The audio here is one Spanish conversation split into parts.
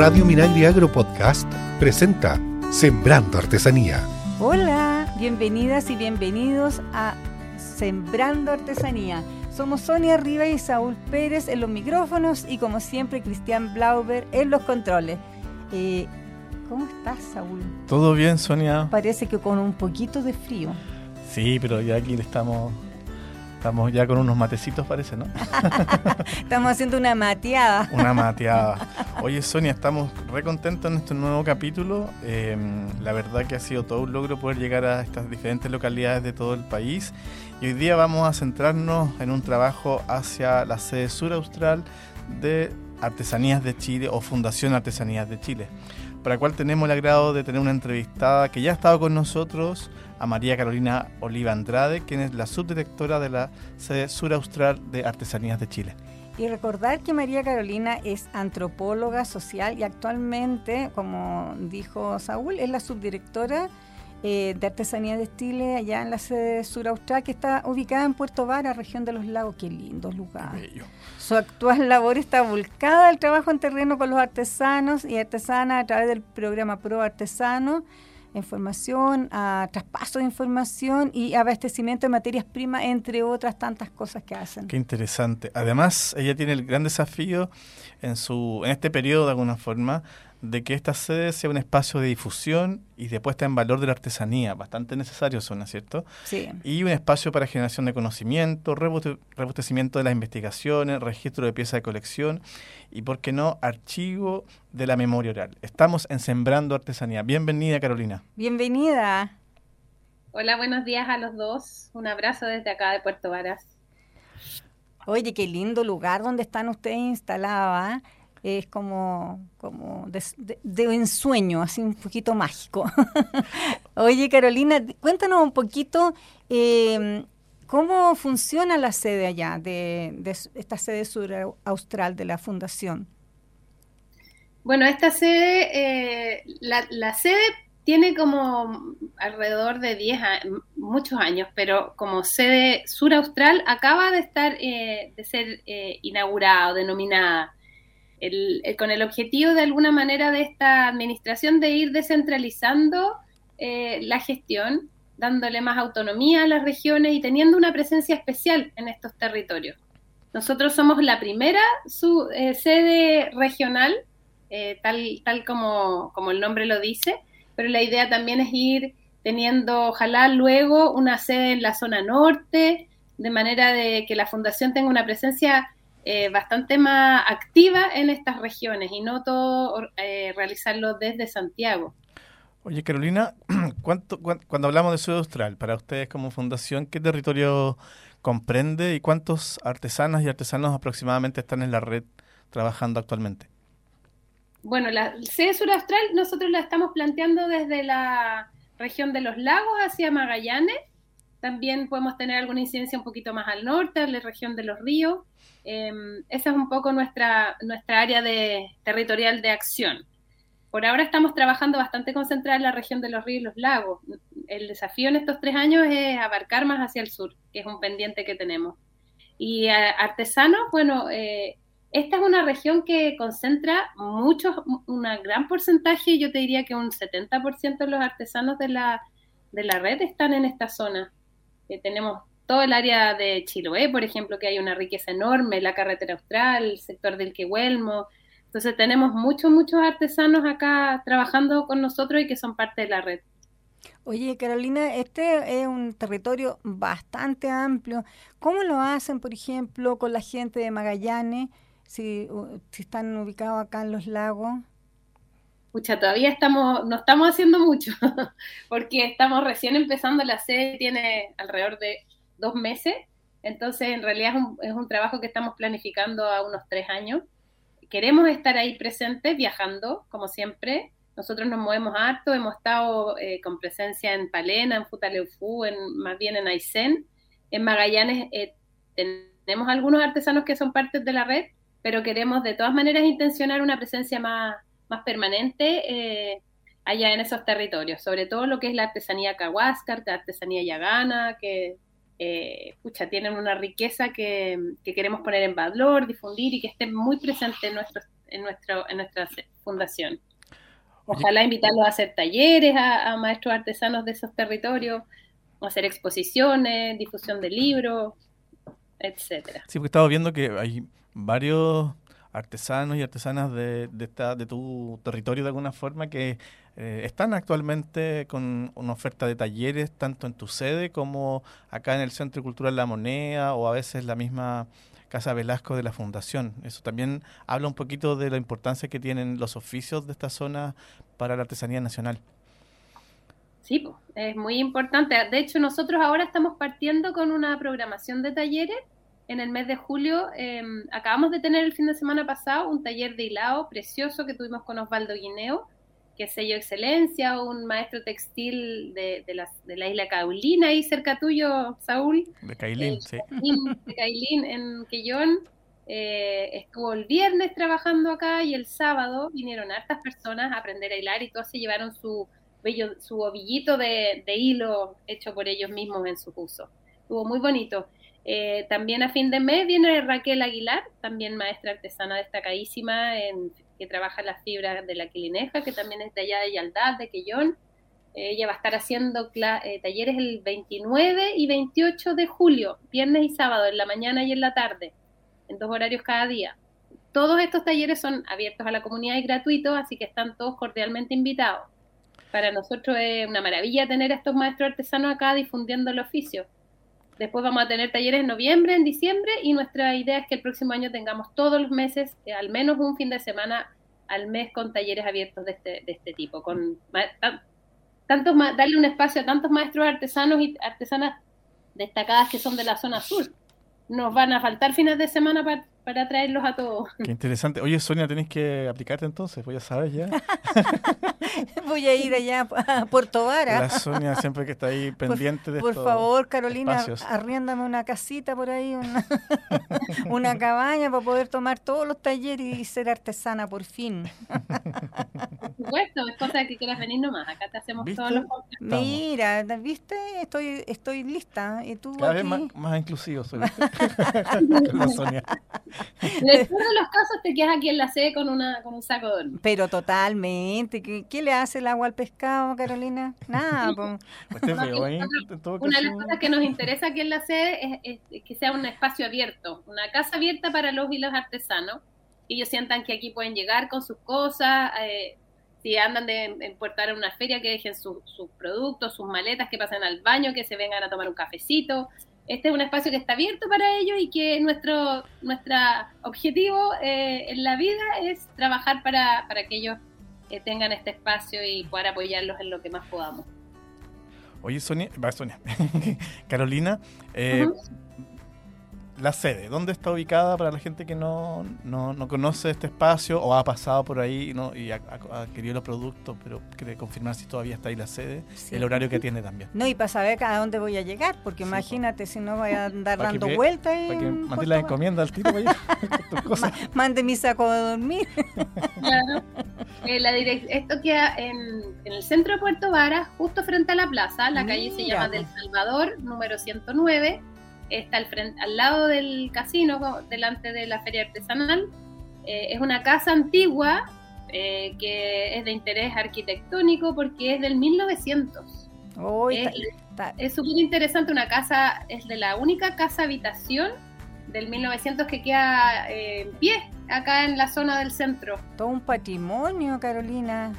Radio Minagri Agro Podcast presenta Sembrando Artesanía. Hola, bienvenidas y bienvenidos a Sembrando Artesanía. Somos Sonia Riva y Saúl Pérez en los micrófonos y como siempre Cristian Blauber en los controles. Eh, ¿Cómo estás, Saúl? Todo bien, Sonia. Parece que con un poquito de frío. Sí, pero ya aquí estamos Estamos ya con unos matecitos, parece, ¿no? estamos haciendo una mateada. Una mateada. Oye, Sonia, estamos re contentos en este nuevo capítulo. Em, la verdad que ha sido todo un logro poder llegar a estas diferentes localidades de todo el país. Y hoy día vamos a centrarnos en un trabajo hacia la sede sur austral de Artesanías de Chile o Fundación Artesanías de Chile, para la cual tenemos el agrado de tener una entrevistada que ya ha estado con nosotros a María Carolina Oliva Andrade, quien es la subdirectora de la sede sur austral de Artesanías de Chile. Y recordar que María Carolina es antropóloga social y actualmente, como dijo Saúl, es la subdirectora eh, de Artesanías de Chile allá en la sede sur austral que está ubicada en Puerto Vara, región de los lagos. Qué lindo lugar. Su actual labor está volcada al trabajo en terreno con los artesanos y artesanas a través del programa Pro Artesano información, a traspaso de información y abastecimiento de materias primas, entre otras tantas cosas que hacen. Qué interesante. Además, ella tiene el gran desafío en, su, en este periodo, de alguna forma, de que esta sede sea un espacio de difusión y de puesta en valor de la artesanía, bastante necesario suena, ¿cierto? Sí. Y un espacio para generación de conocimiento, rebustecimiento de las investigaciones, registro de piezas de colección y, ¿por qué no?, archivo de la memoria oral. Estamos en Sembrando Artesanía. Bienvenida, Carolina. Bienvenida. Hola, buenos días a los dos. Un abrazo desde acá de Puerto Varas. Oye, qué lindo lugar donde están ustedes instaladas. ¿ah? Es como, como de, ensueño, así un poquito mágico. Oye, Carolina, cuéntanos un poquito em, cómo funciona la sede allá, de, esta sede sur austral de la Fundación. Bueno, esta sede, eh, la, sede tiene como alrededor de 10 muchos años, pero como sede sur austral acaba de estar, eh, de ser eh, inaugurada o denominada con el objetivo de alguna manera de esta administración de ir descentralizando eh, la gestión, dándole más autonomía a las regiones y teniendo una presencia especial en estos territorios. Nosotros somos la primera su, eh, sede regional, eh, tal, tal como, como el nombre lo dice, pero la idea también es ir teniendo, ojalá luego, una sede en la zona norte, de manera de que la fundación tenga una presencia eh, bastante más activa en estas regiones y no todo eh, realizarlo desde Santiago. Oye, Carolina, ¿cuánto, cuando hablamos de Ciudad Austral, para ustedes como fundación, ¿qué territorio comprende y cuántos artesanas y artesanos aproximadamente están en la red trabajando actualmente? Bueno, la sede Sur Austral nosotros la estamos planteando desde la región de los lagos hacia Magallanes. También podemos tener alguna incidencia un poquito más al norte, en la región de los ríos. Em, esa es un poco nuestra, nuestra área de, territorial de acción. Por ahora estamos trabajando bastante concentrada en la región de los ríos y los lagos. El desafío en estos tres años es abarcar más hacia el sur, que es un pendiente que tenemos. Y artesanos, bueno, eh, esta es una región que concentra muchos, un gran porcentaje, yo te diría que un 70% de los artesanos de la, de la red están en esta zona. Eh, tenemos todo el área de Chiloé, por ejemplo, que hay una riqueza enorme, la carretera austral, el sector del Quehuelmo. Entonces tenemos muchos, muchos artesanos acá trabajando con nosotros y que son parte de la red. Oye, Carolina, este es un territorio bastante amplio. ¿Cómo lo hacen, por ejemplo, con la gente de Magallanes, si, si están ubicados acá en los lagos? Pucha, todavía estamos, no estamos haciendo mucho, porque estamos recién empezando, la sede tiene alrededor de dos meses. Entonces, en realidad es un, trabajo que estamos planificando a unos tres años. Queremos estar ahí presentes, viajando, como siempre. Nosotros nos movemos harto, hemos estado eh, con presencia en Palena, en Futaleufú, en, más bien en Aysén. En Magallanes eh, tenemos algunos artesanos que son parte de la red, pero queremos de todas maneras intencionar una presencia más, más permanente eh, allá en esos territorios, sobre todo lo que es la artesanía cahuáscar, la artesanía yagana, que eh, tienen una riqueza que, queremos poner en valor, difundir y que esté muy presente en en, nuestro, en nuestra fundación. Ojalá invitarlos a hacer talleres a, maestros artesanos de esos territorios, hacer exposiciones, difusión de libros, etcétera. Sí, porque estaba viendo que hay varios artesanos y artesanas de, de, esta, de tu territorio de alguna forma que eh, están actualmente con una oferta de talleres tanto en tu sede como acá en el Centro Cultural La Moneda o a veces la misma Casa Velasco de la Fundación. Eso también habla un poquito de la importancia que tienen los oficios de esta zona para la artesanía nacional. Sí, es muy importante. De hecho, nosotros ahora estamos partiendo con una programación de talleres. En el mes de julio em, acabamos de tener el fin de semana pasado un taller de hilado precioso que tuvimos con Osvaldo Guineo que es sello excelencia, un maestro textil de, de, la, de la isla Caulín, ahí cerca tuyo, Saúl. De Cailín, eh, sí. De Cailín, en Quillón. Eh, estuvo el viernes trabajando acá y el sábado vinieron hartas personas a aprender a hilar y todos se llevaron su, bello, su ovillito de, de hilo hecho por ellos mismos en su uso. Estuvo muy bonito. Eh, también a fin de mes viene Raquel Aguilar, también maestra artesana destacadísima en que trabaja las fibras de la quilineja, que también es de allá de Yaldad, de Quellón. ella va a estar haciendo eh, talleres el 29 y 28 de julio, viernes y sábado, en la mañana y en la tarde, en dos horarios cada día. Todos estos talleres son abiertos a la comunidad y gratuitos, así que están todos cordialmente invitados. Para nosotros es una maravilla tener a estos maestros artesanos acá difundiendo el oficio. Después vamos a tener talleres en noviembre, en diciembre y nuestra idea es que el próximo año tengamos todos los meses, eh, al menos un fin de semana al mes con talleres abiertos de este, de este tipo, con tantos, darle un espacio a tantos maestros artesanos y artesanas destacadas que son de la zona sur. Nos van a faltar fines de semana para para traerlos a todos. Qué interesante. Oye, Sonia, tenés que aplicarte entonces, voy a saber ya. voy a ir allá a Puerto Vara. La Sonia siempre que está ahí pendiente de Por favor, Carolina, arriéndame una casita por ahí, una, una cabaña para poder tomar todos los talleres y ser artesana por fin. Por supuesto, es cosa de que quieras venir nomás. Acá te hacemos todos los Mira, ¿viste? Estoy, estoy lista. ¿Y tú Cada vez más, más inclusivo soy. la Sonia. En todos los casos te quedas aquí en la sede con, una, con un saco de Pero totalmente. ¿Qué, ¿Qué, le hace el agua al pescado, Carolina? Nada. Pues una de las cosas que nos interesa aquí en la sede es, que sea un espacio abierto, una casa abierta para los y los artesanos. Que ellos sientan que aquí pueden llegar con sus cosas. Eh, si andan de, en Puerto a una feria, que dejen sus productos, sus maletas, que pasen al baño, que se vengan a tomar un cafecito este es un espacio que está abierto para ellos y que nuestro nuestra objetivo eh, en la vida es trabajar para, para que ellos eh, tengan este espacio y poder apoyarlos en lo que más podamos. Oye, Sonia, va Sonia, Carolina, eh, la sede, ¿dónde está ubicada para la gente que no, no, conoce este espacio o ha pasado por ahí ¿no? y ha, adquirido los productos, pero quiere confirmar si todavía está ahí la sede, el horario que tiene también? No, y para saber a dónde voy a llegar, porque imagínate si no voy a andar dando vueltas. Para que mande la encomienda al tipo Mande mi saco de dormir. claro. Eh, esto queda en, en, el centro de Puerto Varas, justo frente a la plaza. La calle se llama Del Salvador, número 109 está al, frente, al lado del casino, delante de la feria artesanal. Eh, es una casa antigua eh, que es de interés arquitectónico porque es del 1900. es súper interesante, una casa, es de la única casa habitación del 1900 que queda eh, en pie acá en la zona del centro. Todo un patrimonio, Carolina.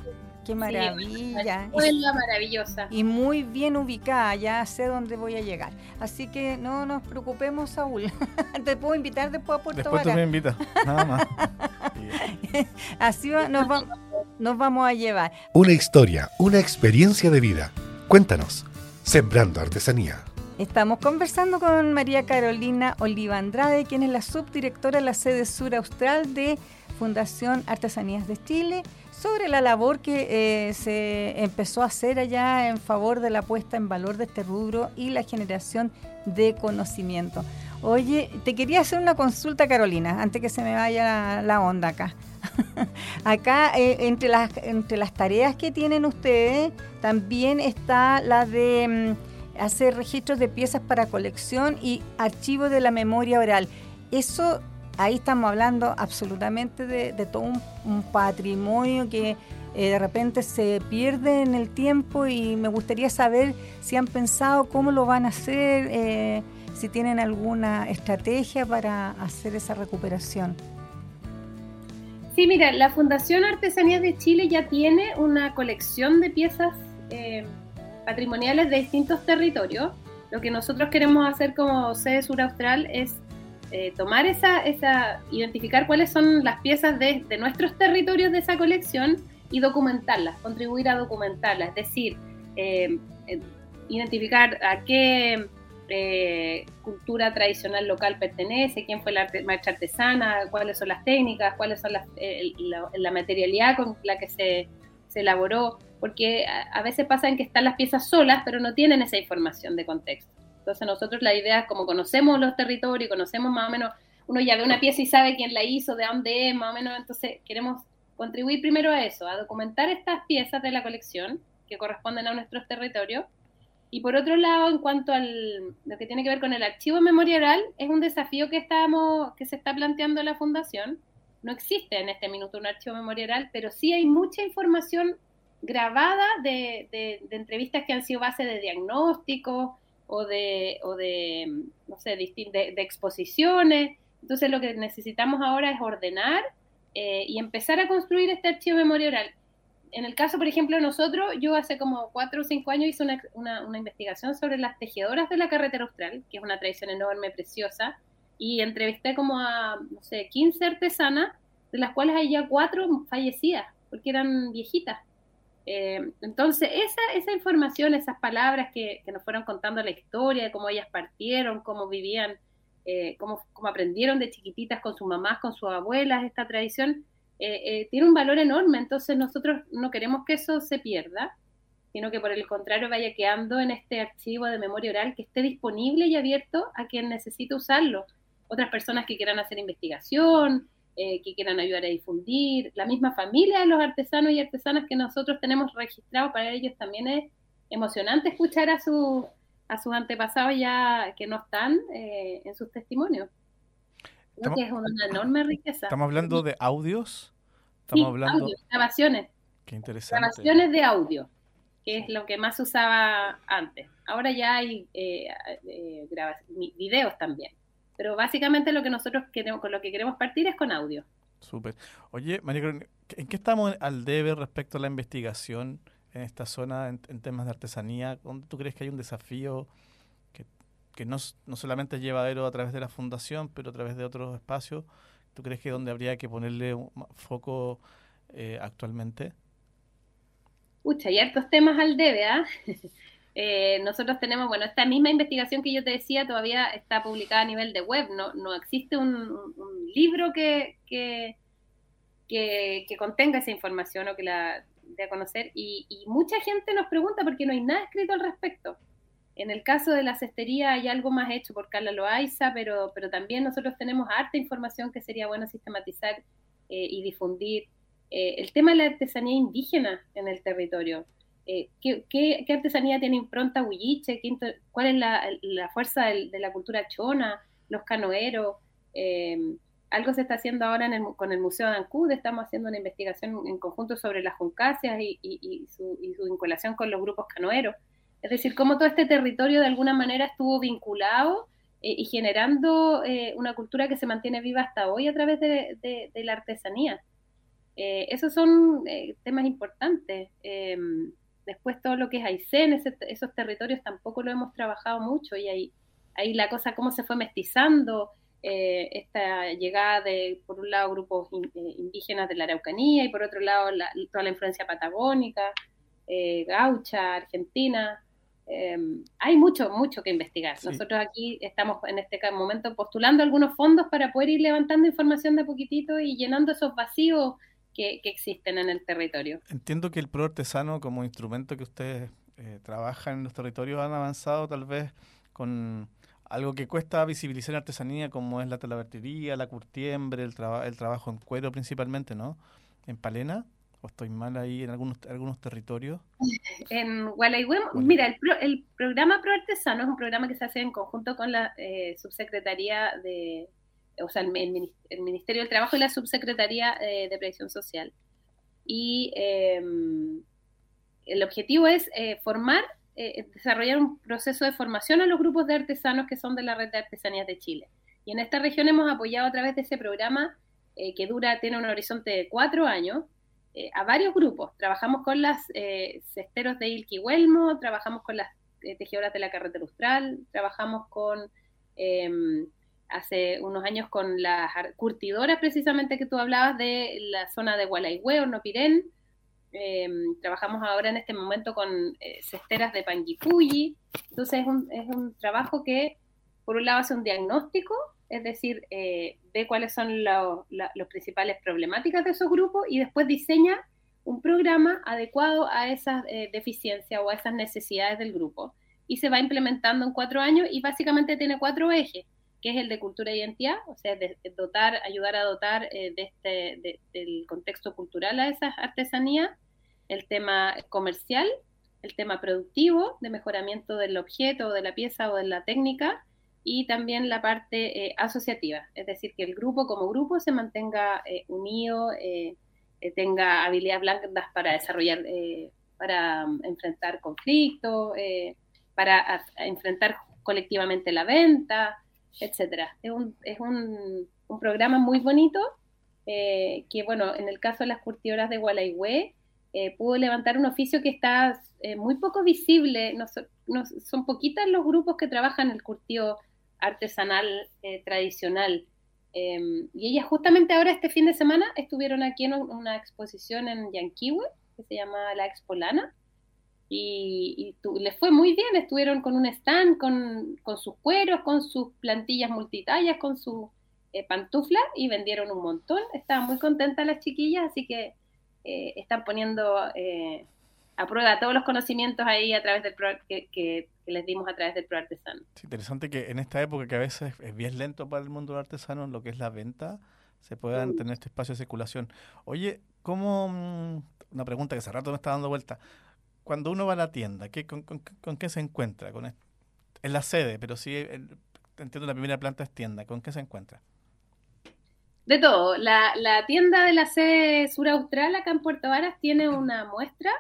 Qué maravilla. Escuela maravillosa. Y muy bien ubicada, ya sé dónde voy a llegar. Así que no nos preocupemos, Saúl. Te puedo invitar después a Puerto Después tú me invitas, nada más. Así nos, nos vamos a llevar. Una historia, una experiencia de vida. Cuéntanos, Sembrando Artesanía. Estamos conversando con María Carolina Oliva Andrade, quien es la subdirectora de la sede sur austral de Fundación Artesanías de Chile sobre la labor que eh, se empezó a hacer allá en favor de la puesta en valor de este rubro y la generación de conocimiento. Oye, te quería hacer una consulta, Carolina, antes que se me vaya la, onda acá. acá, eh, entre, las, entre las tareas que tienen ustedes, también está la de mm, hacer registros de piezas para colección y archivos de la memoria oral. ¿Eso ahí estamos hablando absolutamente de, todo un, patrimonio que eh, de repente se pierde en el tiempo y me gustaría saber si han pensado cómo lo van a hacer, eh, si tienen alguna estrategia para hacer esa recuperación. Sí, mira, la Fundación Artesanías de Chile ya tiene una colección de piezas eh, patrimoniales de distintos territorios. Lo que nosotros queremos hacer como sede sur austral es eh, tomar esa, esa, identificar cuáles son las piezas de, nuestros territorios de esa colección y documentarlas, contribuir a documentarlas, es decir, eh, identificar a qué eh, cultura tradicional local pertenece, quién fue la marcha artesana, cuáles son las técnicas, cuáles son las, eh, la, materialidad con la que se, elaboró, porque a, veces pasa en que están las piezas solas, pero no tienen esa información de contexto. Entonces nosotros la idea es como conocemos los territorios, conocemos más o menos, uno ya ve una pieza y sabe quién la hizo, de dónde es, más o menos, entonces queremos contribuir primero a eso, a documentar estas piezas de la colección que corresponden a nuestros territorios y por otro lado, en cuanto a lo que tiene que ver con el archivo memorial, es un desafío que, estamos, que se está planteando la Fundación. No existe en este minuto un archivo memorial, pero sí hay mucha información grabada de, entrevistas que han sido base de diagnóstico o de, o de no sé, de, exposiciones. Entonces lo que necesitamos ahora es ordenar eh, y empezar a construir este archivo memorial en el caso, por ejemplo, de nosotros, yo hace como cuatro o cinco años hice una, una, investigación sobre las tejedoras de la carretera austral, que es una tradición enorme, preciosa, y entrevisté como a, no sé, 15 artesanas, de las cuales hay ya cuatro fallecidas, porque eran viejitas. Eh, entonces, esa, esa información, esas palabras que, nos fueron contando la historia de cómo ellas partieron, cómo vivían, eh, cómo, aprendieron de chiquititas con sus mamás, con sus abuelas, esta tradición, eh, tiene un valor enorme, entonces nosotros no queremos que eso se pierda, sino que por el contrario vaya quedando en este archivo de memoria oral que esté disponible y abierto a quien necesite usarlo. Otras personas que quieran hacer investigación, eh, que quieran ayudar a difundir, la misma familia de los artesanos y artesanas que nosotros tenemos registrados, para ellos también es emocionante escuchar a, su, a sus antepasados ya que no están en sus testimonios. que es una enorme riqueza. Estamos hablando de audios Estamos hablando. grabaciones. Qué interesante. Grabaciones de audio, que es lo que más usaba antes. Ahora ya hay eh, eh, videos también. Pero básicamente lo que nosotros queremos, con lo que queremos partir es con audio. Súper. Oye, María ¿en qué estamos al debe respecto a la investigación en esta zona en, temas de artesanía? ¿Dónde tú crees que hay un desafío que, que no, no solamente es llevadero a través de la fundación, pero a través de otros espacios? ¿Tú crees que donde habría que ponerle un foco eh, actualmente? Pucha, hay hartos temas al debe, ¿ah? eh, nosotros tenemos, bueno, esta misma investigación que yo te decía todavía está publicada a nivel de web, no, no existe un, libro que, que, contenga esa información o que la dé a conocer y, mucha gente nos pregunta por qué no hay nada escrito al respecto. En el caso de la cestería hay algo más hecho por Carla Loaiza, pero, pero también nosotros tenemos harta información que sería bueno sistematizar eh, y difundir. Eh, el tema de la artesanía indígena en el territorio. Eh, ¿qué, artesanía tiene impronta huilliche? ¿Cuál es la, fuerza de la cultura chona? Los canoeros. algo se está haciendo ahora con el Museo de Ancud. Estamos haciendo una investigación en conjunto sobre las juncasias y, su, y vinculación con los grupos canoeros. Es decir, cómo todo este territorio de alguna manera estuvo vinculado eh, y generando eh, una cultura que se mantiene viva hasta hoy a través de, la artesanía. Eh, esos son temas importantes. Después todo lo que es Aysén, esos territorios tampoco lo hemos trabajado mucho y ahí, ahí la cosa cómo se fue mestizando, esta llegada de, por un lado, grupos indígenas de la Araucanía y por otro lado toda la influencia patagónica, gaucha, argentina. Em, hay mucho, mucho que investigar. Nosotros aquí estamos en este momento postulando algunos fondos para poder ir levantando información de poquitito y llenando esos vacíos que, existen en el territorio. Entiendo que el pro artesano como instrumento que ustedes eh, trabajan en los territorios han avanzado tal vez con algo que cuesta visibilizar en artesanía como es la talabartería, la curtiembre, el, el trabajo en cuero principalmente, ¿no? En Palena. ¿O estoy mal ahí en algunos, algunos territorios? En Gualeguay, mira, el, el, programa Pro Artesano es un programa que se hace en conjunto con la eh, Subsecretaría de o sea, el, Ministerio del Trabajo y la Subsecretaría de Previsión Social. Y em, el objetivo es formar, desarrollar un proceso de formación a los grupos de artesanos que son de la Red de Artesanías de Chile. Y en esta región hemos apoyado a través de ese programa que dura, tiene un horizonte de cuatro años, eh, a varios grupos. Trabajamos con las eh, cesteros de Ilquihuelmo, trabajamos con las eh, tejedoras de la carretera austral, trabajamos con, em, hace unos años con las curtidoras precisamente que tú hablabas de la zona de Gualaihue, Nopirén. Em, trabajamos ahora en este momento con cesteras de Panguipulli. Entonces es un, es un trabajo que, por un lado, hace un diagnóstico es decir, eh, ve cuáles son las principales problemáticas de esos grupos y después diseña un programa adecuado a esas eh, deficiencias o a esas necesidades del grupo. Y se va implementando en cuatro años y básicamente tiene cuatro ejes, que es el de cultura e identidad, o sea, dotar, ayudar a dotar eh, de este, del contexto cultural a esas artesanías, el tema comercial, el tema productivo, de mejoramiento del objeto o de la pieza o de la técnica, y también la parte eh, asociativa, es decir, que el grupo como grupo se mantenga eh, unido, tenga habilidades blandas para desarrollar, para mm, enfrentar conflictos, para enfrentar colectivamente la venta, etcétera. Es un, es un, un programa muy bonito que, bueno, en el caso de las curtidoras de Gualaihue, pudo levantar un oficio que está muy poco visible, son poquitas los grupos que trabajan el curtido artesanal eh, tradicional. Em, y ellas justamente ahora este fin de semana estuvieron aquí en una exposición en Yanquiwe, que se llama La Expolana, y, les fue muy bien, estuvieron con un stand, con, sus cueros, con sus plantillas multitallas, con su eh, pantufla y vendieron un montón. Estaban muy contentas las chiquillas, así que eh, están poniendo a prueba todos los conocimientos ahí a través del que, que, les dimos a través del pro artesano. Es interesante que en esta época que a veces es bien lento para el mundo artesano, lo que es la venta, se puedan tener este espacio de circulación. Oye, ¿cómo, mm, una pregunta que hace rato me está dando vuelta, cuando uno va a la tienda, ¿qué, con, qué se encuentra? Con en la sede, pero sí, entiendo la primera planta es tienda, ¿con qué se encuentra? De todo. La, la tienda de la sede sur austral acá en Puerto Varas tiene una muestra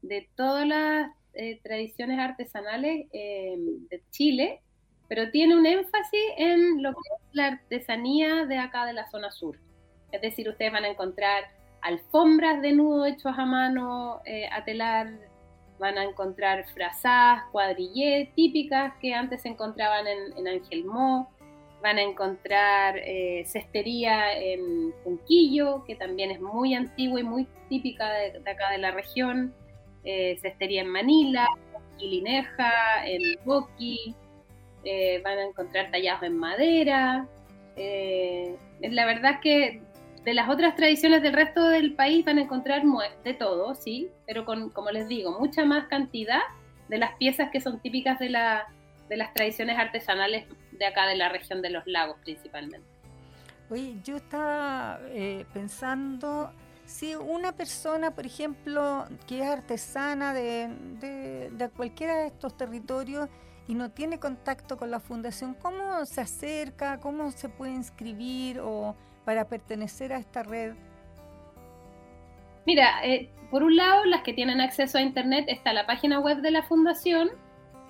de todas las eh, tradiciones artesanales eh, de Chile, pero tiene un énfasis en lo que es la artesanía de acá de la zona sur. Es decir, ustedes van a encontrar alfombras de nudo hechos a mano eh, a telar, van a encontrar frazadas, cuadrillés típicas que antes se encontraban en, en Angelmó, van a encontrar cestería en Punquillo, que también es muy antigua y muy típica de acá de la región. Eh, cestería en Manila, en Lineja, en Boqui, eh, van a encontrar tallados en madera. Eh, la verdad es que de las otras tradiciones del resto del país van a encontrar de todo, sí, pero con, como les digo, mucha más cantidad de las piezas que son típicas de, la, de las tradiciones artesanales de acá de la región de los lagos principalmente. Oye, yo estaba eh, pensando si una persona, por ejemplo, que es artesana de, de, cualquiera de estos territorios y no tiene contacto con la fundación, ¿cómo se acerca? ¿Cómo se puede inscribir o para pertenecer a esta red? Mira, eh, por un lado, las que tienen acceso a Internet está la página web de la fundación,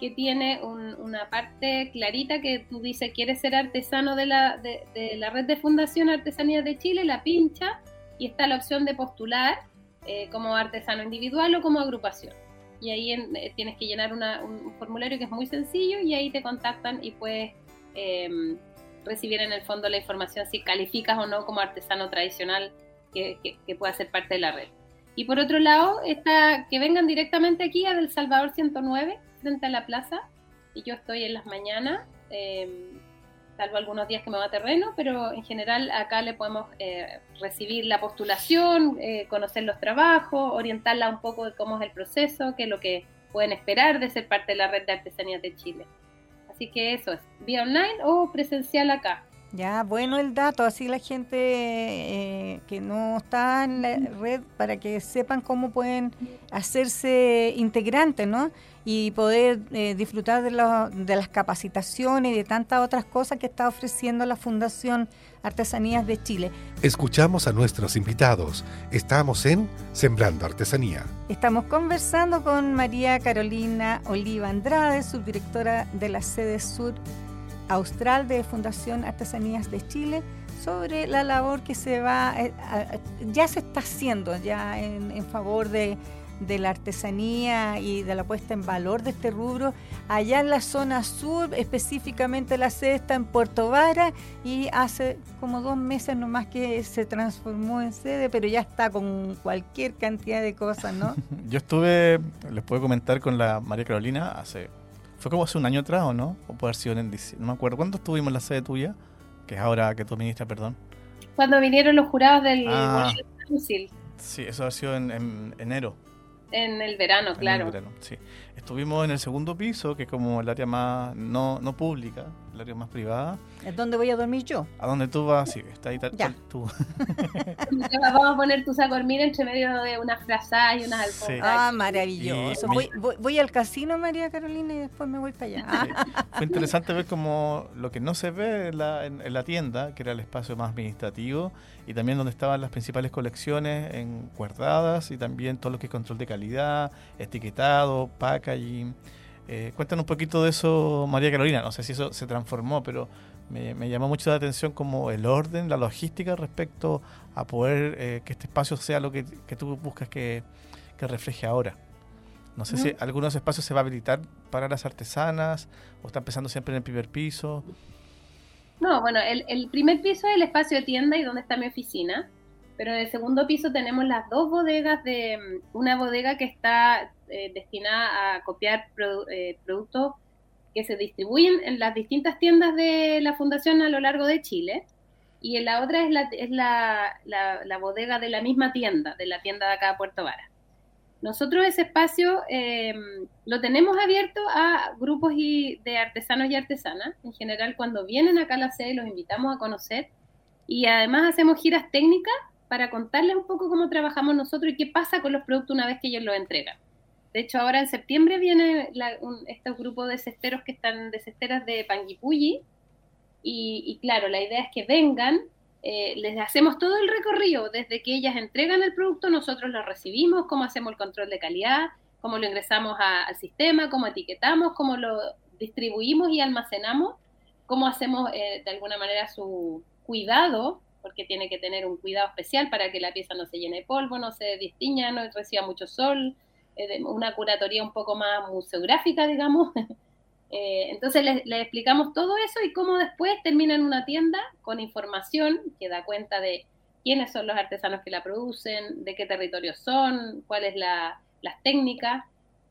que tiene una parte clarita que tú dices, quieres ser artesano de la, de, la red de Fundación Artesanías de Chile, la pincha, y está la opción de postular eh, como artesano individual o como agrupación. Y ahí eh, tienes que llenar un formulario que es muy sencillo y ahí te contactan y puedes em, recibir en el fondo la información si calificas o no como artesano tradicional que, que, pueda ser parte de la red. Y por otro lado, está, que vengan directamente aquí a Del Salvador 109, frente a la plaza, y yo estoy en las mañanas. Eh, salvo algunos días que me va a terreno, pero en general acá le podemos eh, recibir la postulación, eh, conocer los trabajos, orientarla un poco de cómo es el proceso, qué es lo que pueden esperar de ser parte de la red de artesanías de Chile. Así que eso es, vía online o presencial acá. Ya, bueno el dato, así la gente eh, que no está en la red para que sepan cómo pueden hacerse integrantes, ¿no? Y poder eh, disfrutar de, de las capacitaciones y de tantas otras cosas que está ofreciendo la Fundación Artesanías de Chile. Escuchamos a nuestros invitados. Estamos en Sembrando Artesanía. Estamos conversando con María Carolina Oliva Andrade, subdirectora de la sede sur austral de Fundación Artesanías de Chile sobre la labor que se va, eh, ya se está haciendo ya en, favor de, la artesanía y de la puesta en valor de este rubro. Allá en la zona sur, específicamente la sede está en Puerto Vara y hace como dos meses nomás que se transformó en sede, pero ya está con cualquier cantidad de cosas, ¿no? Yo estuve, les puedo comentar con la María Carolina hace fue como hace un año atrás, ¿o no? O puede haber sido en diciembre. No me acuerdo. ¿Cuándo estuvimos en la sede tuya? Que es ahora que tú ministra, perdón. Cuando vinieron los jurados del ah, Sí, eso ha sido en enero. En el verano, claro. En el verano, sí. Estuvimos en el segundo piso, que es como el área más no, no pública, el área más privada. ¿Es donde voy a dormir yo? A donde tú vas, sí, está ahí ya. tú. Vamos a poner tu saco dormir entre medio de unas frazadas y unas alfombras. Ah, maravilloso. Voy, voy, al casino, María Carolina, y después me voy para allá. Fue interesante ver como lo que no se ve en la, en la tienda, que era el espacio más administrativo, y también donde estaban las principales colecciones encuerdadas y también todo lo que es control de calidad, etiquetado, packaging. Eh, cuéntanos un poquito de eso, María Carolina. No sé si eso se transformó, pero me, llamó mucho la atención como el orden, la logística respecto a poder eh, que este espacio sea lo que, tú buscas que, refleje ahora. No sé si algunos espacios se va a habilitar para las artesanas o está empezando siempre en el primer piso. No, bueno, el, primer piso es el espacio de tienda y donde está mi oficina, pero en el segundo piso tenemos las dos bodegas de mm, una bodega que está eh, destinada a copiar eh, productos que se distribuyen en las distintas tiendas de la fundación a lo largo de Chile. Y en la otra es la, es la, la bodega de la misma tienda, de la tienda de acá de Puerto Vara. Nosotros ese espacio eh, lo tenemos abierto a grupos y de artesanos y artesanas. En general, cuando vienen acá a la sede, los invitamos a conocer y además hacemos giras técnicas para contarles un poco cómo trabajamos nosotros y qué pasa con los productos una vez que ellos los entregan. De hecho, ahora en septiembre viene este grupo de cesteros que están de cesteras de Panguipulli y, y claro, la idea es que vengan eh, les hacemos todo el recorrido, desde que ellas entregan el producto, nosotros lo recibimos, cómo hacemos el control de calidad, cómo lo ingresamos al sistema, cómo etiquetamos, cómo lo distribuimos y almacenamos, cómo hacemos eh, de alguna manera su cuidado, porque tiene que tener un cuidado especial para que la pieza no se llene de polvo, no se distiña, no reciba mucho sol, eh, una curatoría un poco más museográfica, digamos. Eh, entonces le explicamos todo eso y cómo después termina en una tienda con información que da cuenta de quiénes son los artesanos que la producen, de qué territorios son, cuáles la, las técnicas,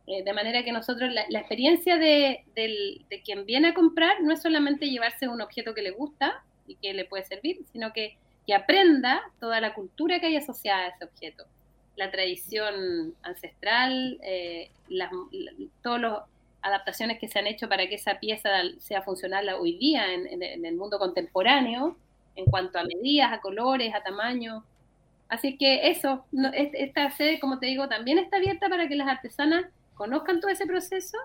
eh, de manera que nosotros la, experiencia de, de, quien viene a comprar no es solamente llevarse un objeto que le gusta y que le puede servir, sino que, que aprenda toda la cultura que hay asociada a ese objeto, la tradición ancestral, eh, todos los adaptaciones que se han hecho para que esa pieza sea funcional hoy día en, el mundo contemporáneo, en cuanto a medidas, a colores, a tamaño. Así que eso, esta sede, como te digo, también está abierta para que las artesanas conozcan todo ese proceso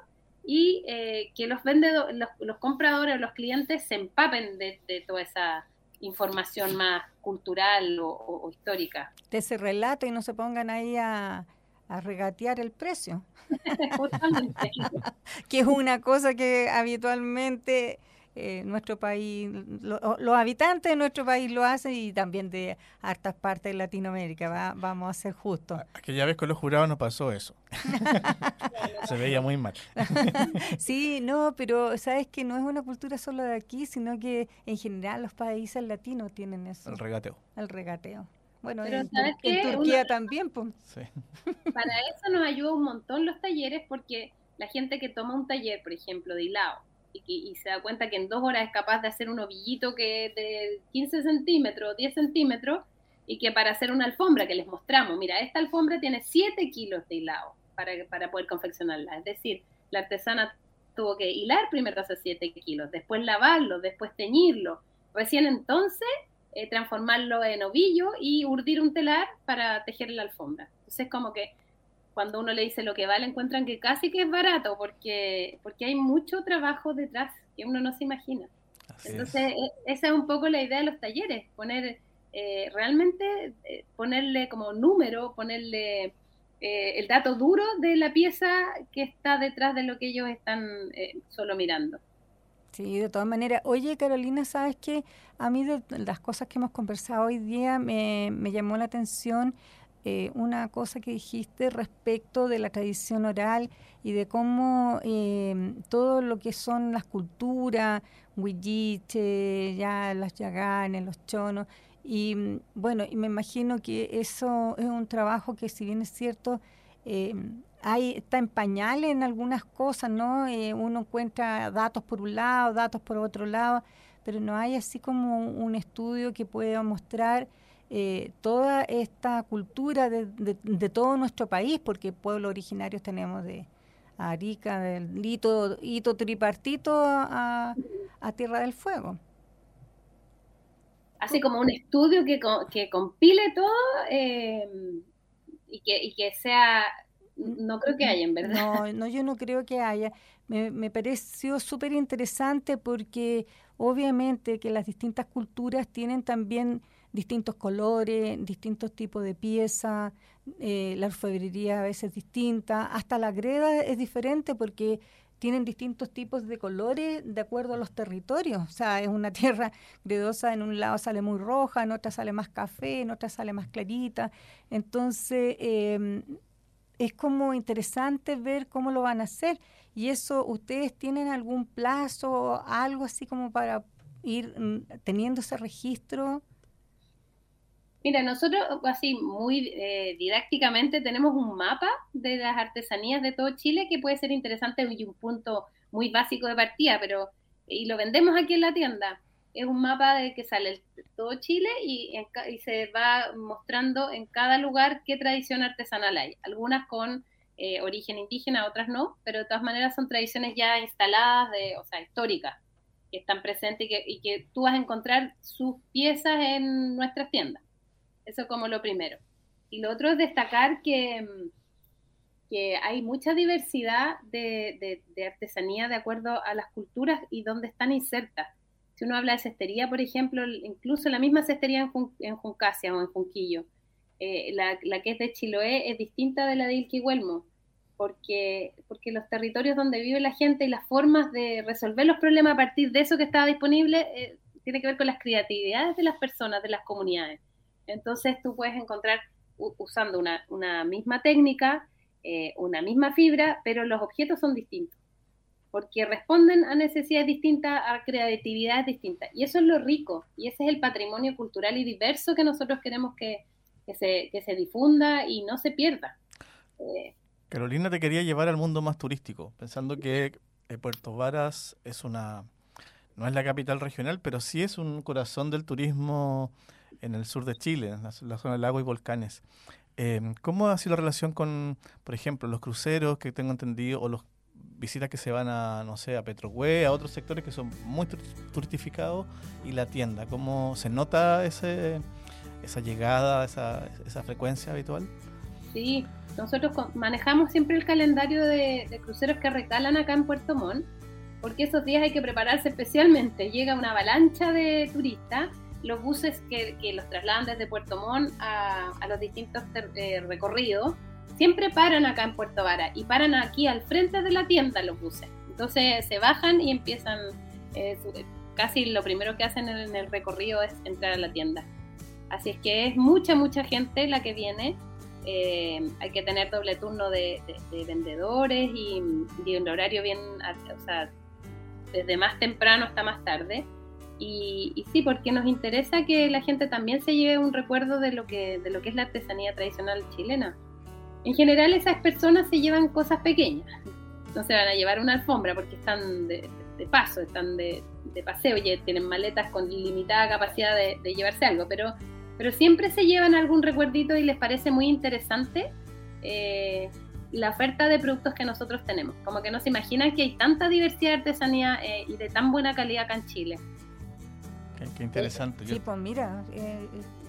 y eh, que los vendedores, los, compradores o los clientes se empapen de, toda esa información más cultural o, histórica. De ese relato y no se pongan ahí a, a regatear el precio. que es una cosa que habitualmente eh, nuestro país, los habitantes de nuestro país lo hacen y también de hartas partes de Latinoamérica, vamos a ser justos. Aquella vez con los jurados no pasó eso. Se veía muy mal. sí, no, pero sabes que no es una cultura solo de aquí, sino que en general los países latinos tienen eso. El regateo. El regateo. Bueno, en, Turquía también, pues. Para eso nos ayuda un montón los talleres porque la gente que toma un taller, por ejemplo, de hilado, y, se da cuenta que en dos horas es capaz de hacer un ovillito que de 15 centímetros, 10 centímetros, y que para hacer una alfombra que les mostramos, mira, esta alfombra tiene 7 kilos de hilado para, para poder confeccionarla. Es decir, la artesana tuvo que hilar primero hace 7 kilos, después lavarlo, después teñirlo, recién entonces eh, transformarlo en ovillo y urdir un telar para tejer la alfombra. Entonces como que cuando uno le dice lo que vale, encuentran que casi que es barato porque, porque hay mucho trabajo detrás que uno no se imagina. Entonces, e, esa es un poco la idea de los talleres, poner eh, realmente, eh, ponerle como número, ponerle eh, el dato duro de la pieza que está detrás de lo que ellos están solo mirando. Sí, de todas maneras. Oye, Carolina, ¿sabes qué? A mí de las cosas que hemos conversado hoy día me, me llamó la atención eh, una cosa que dijiste respecto de la tradición oral y de cómo eh, todo lo que son las culturas, huilliche, ya las yaganes, los chonos, y mm, bueno, y me imagino que eso es un trabajo que si bien es cierto, eh, hay, está en pañales en algunas cosas, ¿no? uno encuentra datos por un lado, datos por otro lado, pero no hay así como un estudio que pueda mostrar eh, toda esta cultura de, todo nuestro país, porque pueblos originarios tenemos de Arica, del hito, hito tripartito a, Tierra del Fuego. Así como un estudio que, que compile todo eh, y, que, y que sea no creo que haya, en verdad. No, no, yo no creo que haya. Me, me pareció súper interesante porque obviamente que las distintas culturas tienen también distintos colores, distintos tipos de piezas, eh, la orfebrería a veces distinta, hasta la greda es diferente porque tienen distintos tipos de colores de acuerdo a los territorios. O sea, es una tierra gredosa, en un lado sale muy roja, en otra sale más café, en otra sale más clarita. Entonces, em, es como interesante ver cómo lo van a hacer. Y eso, ¿ustedes tienen algún plazo, algo así como para ir mm, teniendo ese registro? Mira, nosotros así muy eh, didácticamente tenemos un mapa de las artesanías de todo Chile que puede ser interesante y un punto muy básico de partida, pero y lo vendemos aquí en la tienda. Es un mapa de que sale todo Chile y, se va mostrando en cada lugar qué tradición artesanal hay. Algunas con eh, origen indígena, otras no, pero de todas maneras son tradiciones ya instaladas, de, o sea, históricas, que están presentes y que, y que tú vas a encontrar sus piezas en nuestras tiendas. Eso como lo primero. Y lo otro es destacar que, mm, que hay mucha diversidad de, artesanía de acuerdo a las culturas y dónde están insertas. Si uno habla de cestería, por ejemplo, incluso la misma cestería en, Juncasia o en Junquillo, eh, la, que es de Chiloé es distinta de la de Ilquihuelmo, porque, porque los territorios donde vive la gente y las formas de resolver los problemas a partir de eso que estaba disponible eh, tiene que ver con las creatividades de las personas, de las comunidades. Entonces tú puedes encontrar usando una, misma técnica, eh, una misma fibra, pero los objetos son distintos, porque responden a necesidades distintas, a creatividades distintas. Y eso es lo rico, y ese es el patrimonio cultural y diverso que nosotros queremos que, se, se, difunda y no se pierda. Eh, Carolina, te quería llevar al mundo más turístico, pensando que eh, Puerto Varas es una, no es la capital regional, pero sí es un corazón del turismo en el sur de Chile, en la, zona del lago y volcanes. Eh, ¿Cómo ha sido la relación con, por ejemplo, los cruceros que tengo entendido o las visitas que se van a, no sé, a Petrohue, a otros sectores que son muy turistificados y la tienda? ¿Cómo se nota ese, esa llegada, esa, esa frecuencia habitual? Sí, nosotros manejamos siempre el calendario de, de, cruceros que recalan acá en Puerto Montt, porque esos días hay que prepararse especialmente. Llega una avalancha de turistas los buses que, los trasladan desde Puerto Montt a, los distintos eh, recorridos siempre paran acá en Puerto Vara y paran aquí al frente de la tienda los buses. Entonces se bajan y empiezan, eh, casi lo primero que hacen en el recorrido es entrar a la tienda. Así es que es mucha, mucha gente la que viene. Eh, hay que tener doble turno de, vendedores y, y, un horario bien, o desde más temprano hasta más tarde. Y, sí, porque nos interesa que la gente también se lleve un recuerdo de lo que, de lo que es la artesanía tradicional chilena. En general esas personas se llevan cosas pequeñas, no se van a llevar una alfombra porque están de, paso, están de, paseo, y tienen maletas con limitada capacidad de, llevarse algo, pero, pero siempre se llevan algún recuerdito y les parece muy interesante eh, la oferta de productos que nosotros tenemos. Como que no se imaginan que hay tanta diversidad de artesanía eh, y de tan buena calidad acá en Chile. Qué, interesante. Sí, pues mira, eh,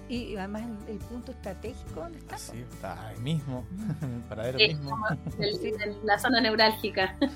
y además el, punto estratégico, ¿dónde está? Sí, está ahí mismo, para ver mismo. en la zona neurálgica.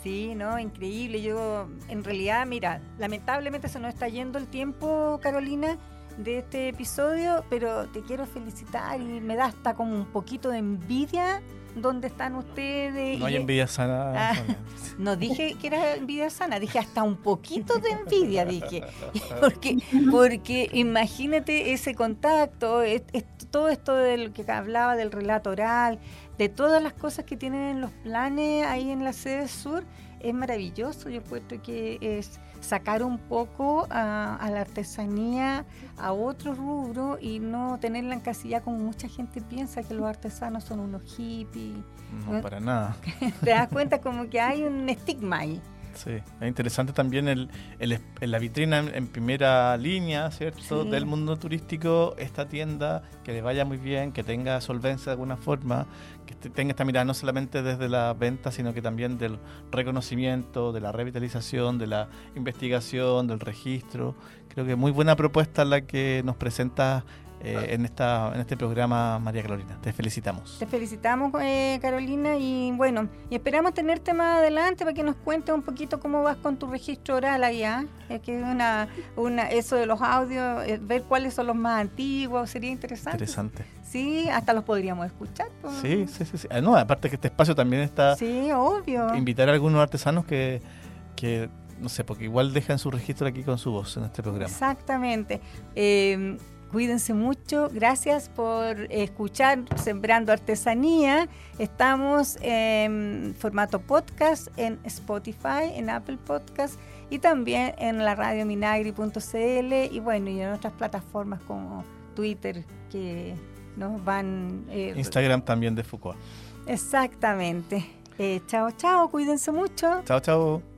Sí, no, increíble. Yo, en realidad, mira, lamentablemente se nos está yendo el tiempo, Carolina, de este episodio, pero te quiero felicitar y me da hasta como un poquito de envidia dónde están ustedes. No hay envidia sana. Ah, no dije que era envidia sana, dije hasta un poquito de envidia, dije. Porque, porque imagínate ese contacto, es, todo esto del que hablaba del relato oral, de todas las cosas que tienen los planes ahí en la sede sur, es maravilloso. Yo encuentro que es sacar un poco a, la artesanía a otro rubro y no tenerla en casilla como mucha gente piensa que los artesanos son unos hippies. No, para nada. Te das cuenta como que hay un estigma ahí. Sí, es interesante también el, el, la vitrina en, primera línea, ¿cierto? Del mundo turístico, esta tienda, que le vaya muy bien, que tenga solvencia de alguna forma, que tenga esta mirada no solamente desde la venta, sino que también del reconocimiento, de la revitalización, de la investigación, del registro. Creo que muy buena propuesta la que nos presenta eh, en, esta, en este programa, María Carolina. Te felicitamos. Te felicitamos, eh, Carolina, y bueno, y esperamos tenerte más adelante para que nos cuentes un poquito cómo vas con tu registro oral allá. Es que una, una, eso de los audios, eh, ver cuáles son los más antiguos, sería interesante. Interesante. Sí, hasta los podríamos escuchar. Sí, sí, sí, ah, no, aparte que este espacio también está... Sí, obvio. Invitar a algunos artesanos que, que no sé, porque igual dejan su registro aquí con su voz en este programa. Exactamente. Eh, Cuídense mucho. Gracias por escuchar Sembrando Artesanía. Estamos en formato podcast en Spotify, en Apple Podcast y también en la radio minagri.cl y bueno, y en otras plataformas como Twitter que nos van... Eh, Instagram también de Foucault. Exactamente. Eh, chao, chao. Cuídense mucho. Chao, chao.